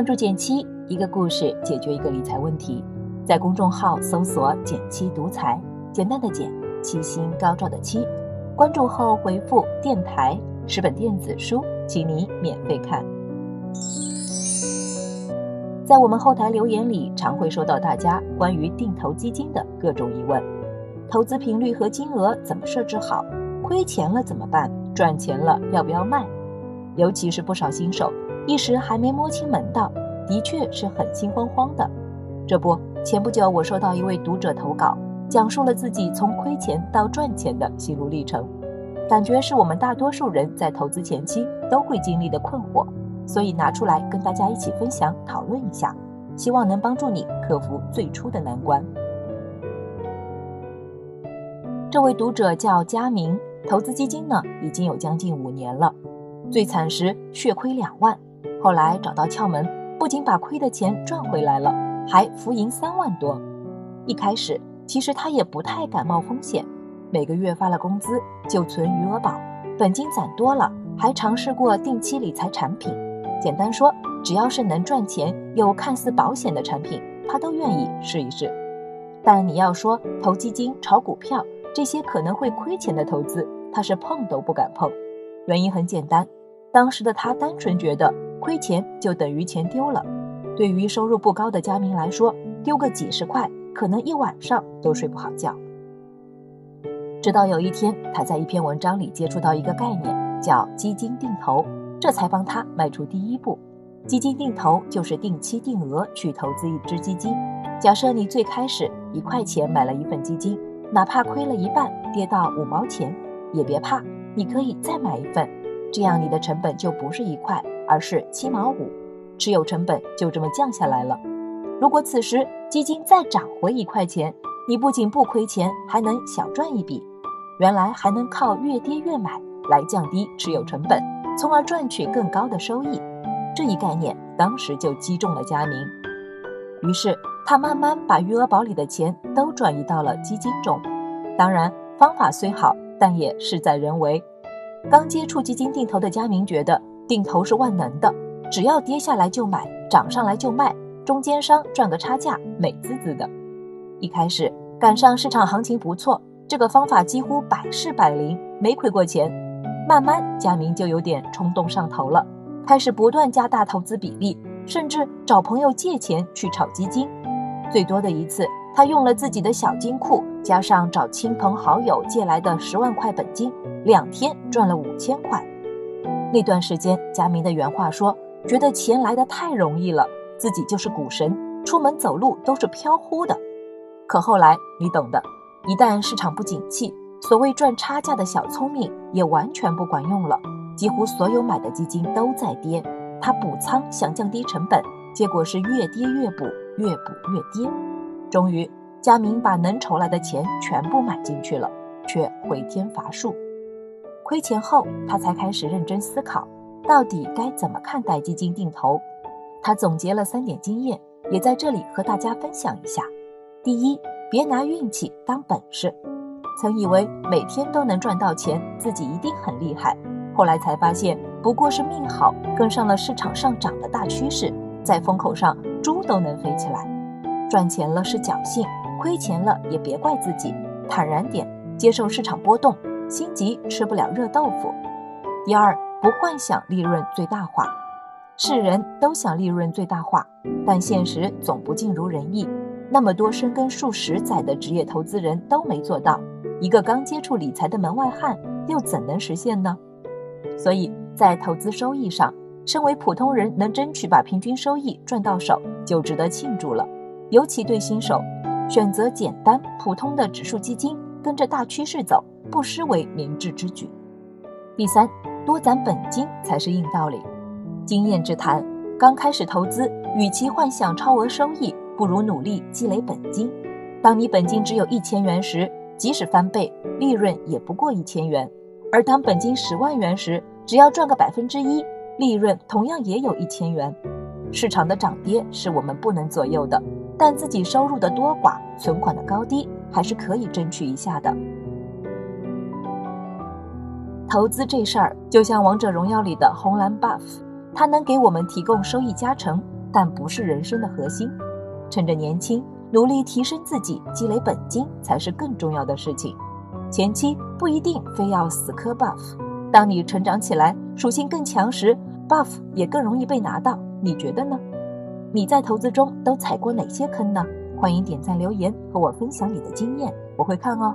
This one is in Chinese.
关注简七，一个故事解决一个理财问题。在公众号搜索“简七独裁，简单的简，七星高照的七。关注后回复“电台”，十本电子书，请你免费看。在我们后台留言里，常会收到大家关于定投基金的各种疑问：投资频率和金额怎么设置好？亏钱了怎么办？赚钱了要不要卖？尤其是不少新手，一时还没摸清门道，的确是很心慌慌的。这不，前不久我收到一位读者投稿，讲述了自己从亏钱到赚钱的心路历程，感觉是我们大多数人在投资前期都会经历的困惑，所以拿出来跟大家一起分享讨论一下，希望能帮助你克服最初的难关。这位读者叫佳明，投资基金呢已经有将近五年了。最惨时血亏两万，后来找到窍门，不仅把亏的钱赚回来了，还浮盈三万多。一开始其实他也不太敢冒风险，每个月发了工资就存余额宝，本金攒多了，还尝试过定期理财产品。简单说，只要是能赚钱又看似保险的产品，他都愿意试一试。但你要说投基金、炒股票这些可能会亏钱的投资，他是碰都不敢碰。原因很简单。当时的他单纯觉得亏钱就等于钱丢了，对于收入不高的佳明来说，丢个几十块可能一晚上都睡不好觉。直到有一天，他在一篇文章里接触到一个概念，叫基金定投，这才帮他迈出第一步。基金定投就是定期定额去投资一只基金。假设你最开始一块钱买了一份基金，哪怕亏了一半，跌到五毛钱，也别怕，你可以再买一份。这样你的成本就不是一块，而是七毛五，持有成本就这么降下来了。如果此时基金再涨回一块钱，你不仅不亏钱，还能小赚一笔。原来还能靠越跌越买来降低持有成本，从而赚取更高的收益。这一概念当时就击中了佳明，于是他慢慢把余额宝里的钱都转移到了基金中。当然，方法虽好，但也事在人为。刚接触基金定投的佳明觉得定投是万能的，只要跌下来就买，涨上来就卖，中间商赚个差价，美滋滋的。一开始赶上市场行情不错，这个方法几乎百试百灵，没亏过钱。慢慢，佳明就有点冲动上头了，开始不断加大投资比例，甚至找朋友借钱去炒基金。最多的一次，他用了自己的小金库，加上找亲朋好友借来的十万块本金。两天赚了五千块，那段时间，佳明的原话说：“觉得钱来的太容易了，自己就是股神，出门走路都是飘忽的。”可后来你懂的，一旦市场不景气，所谓赚差价的小聪明也完全不管用了。几乎所有买的基金都在跌，他补仓想降低成本，结果是越跌越补，越补越跌。终于，佳明把能筹来的钱全部买进去了，却回天乏术。亏钱后，他才开始认真思考，到底该怎么看待基金定投。他总结了三点经验，也在这里和大家分享一下。第一，别拿运气当本事。曾以为每天都能赚到钱，自己一定很厉害，后来才发现不过是命好，跟上了市场上涨的大趋势，在风口上猪都能飞起来。赚钱了是侥幸，亏钱了也别怪自己，坦然点，接受市场波动。心急吃不了热豆腐。第二，不幻想利润最大化。是人都想利润最大化，但现实总不尽如人意。那么多深耕数十载的职业投资人都没做到，一个刚接触理财的门外汉又怎能实现呢？所以在投资收益上，身为普通人能争取把平均收益赚到手，就值得庆祝了。尤其对新手，选择简单普通的指数基金，跟着大趋势走。不失为明智之举。第三，多攒本金才是硬道理。经验之谈，刚开始投资，与其幻想超额收益，不如努力积累本金。当你本金只有一千元时，即使翻倍，利润也不过一千元；而当本金十万元时，只要赚个百分之一，利润同样也有一千元。市场的涨跌是我们不能左右的，但自己收入的多寡、存款的高低，还是可以争取一下的。投资这事儿就像王者荣耀里的红蓝 buff，它能给我们提供收益加成，但不是人生的核心。趁着年轻，努力提升自己，积累本金才是更重要的事情。前期不一定非要死磕 buff，当你成长起来，属性更强时，buff 也更容易被拿到。你觉得呢？你在投资中都踩过哪些坑呢？欢迎点赞留言和我分享你的经验，我会看哦。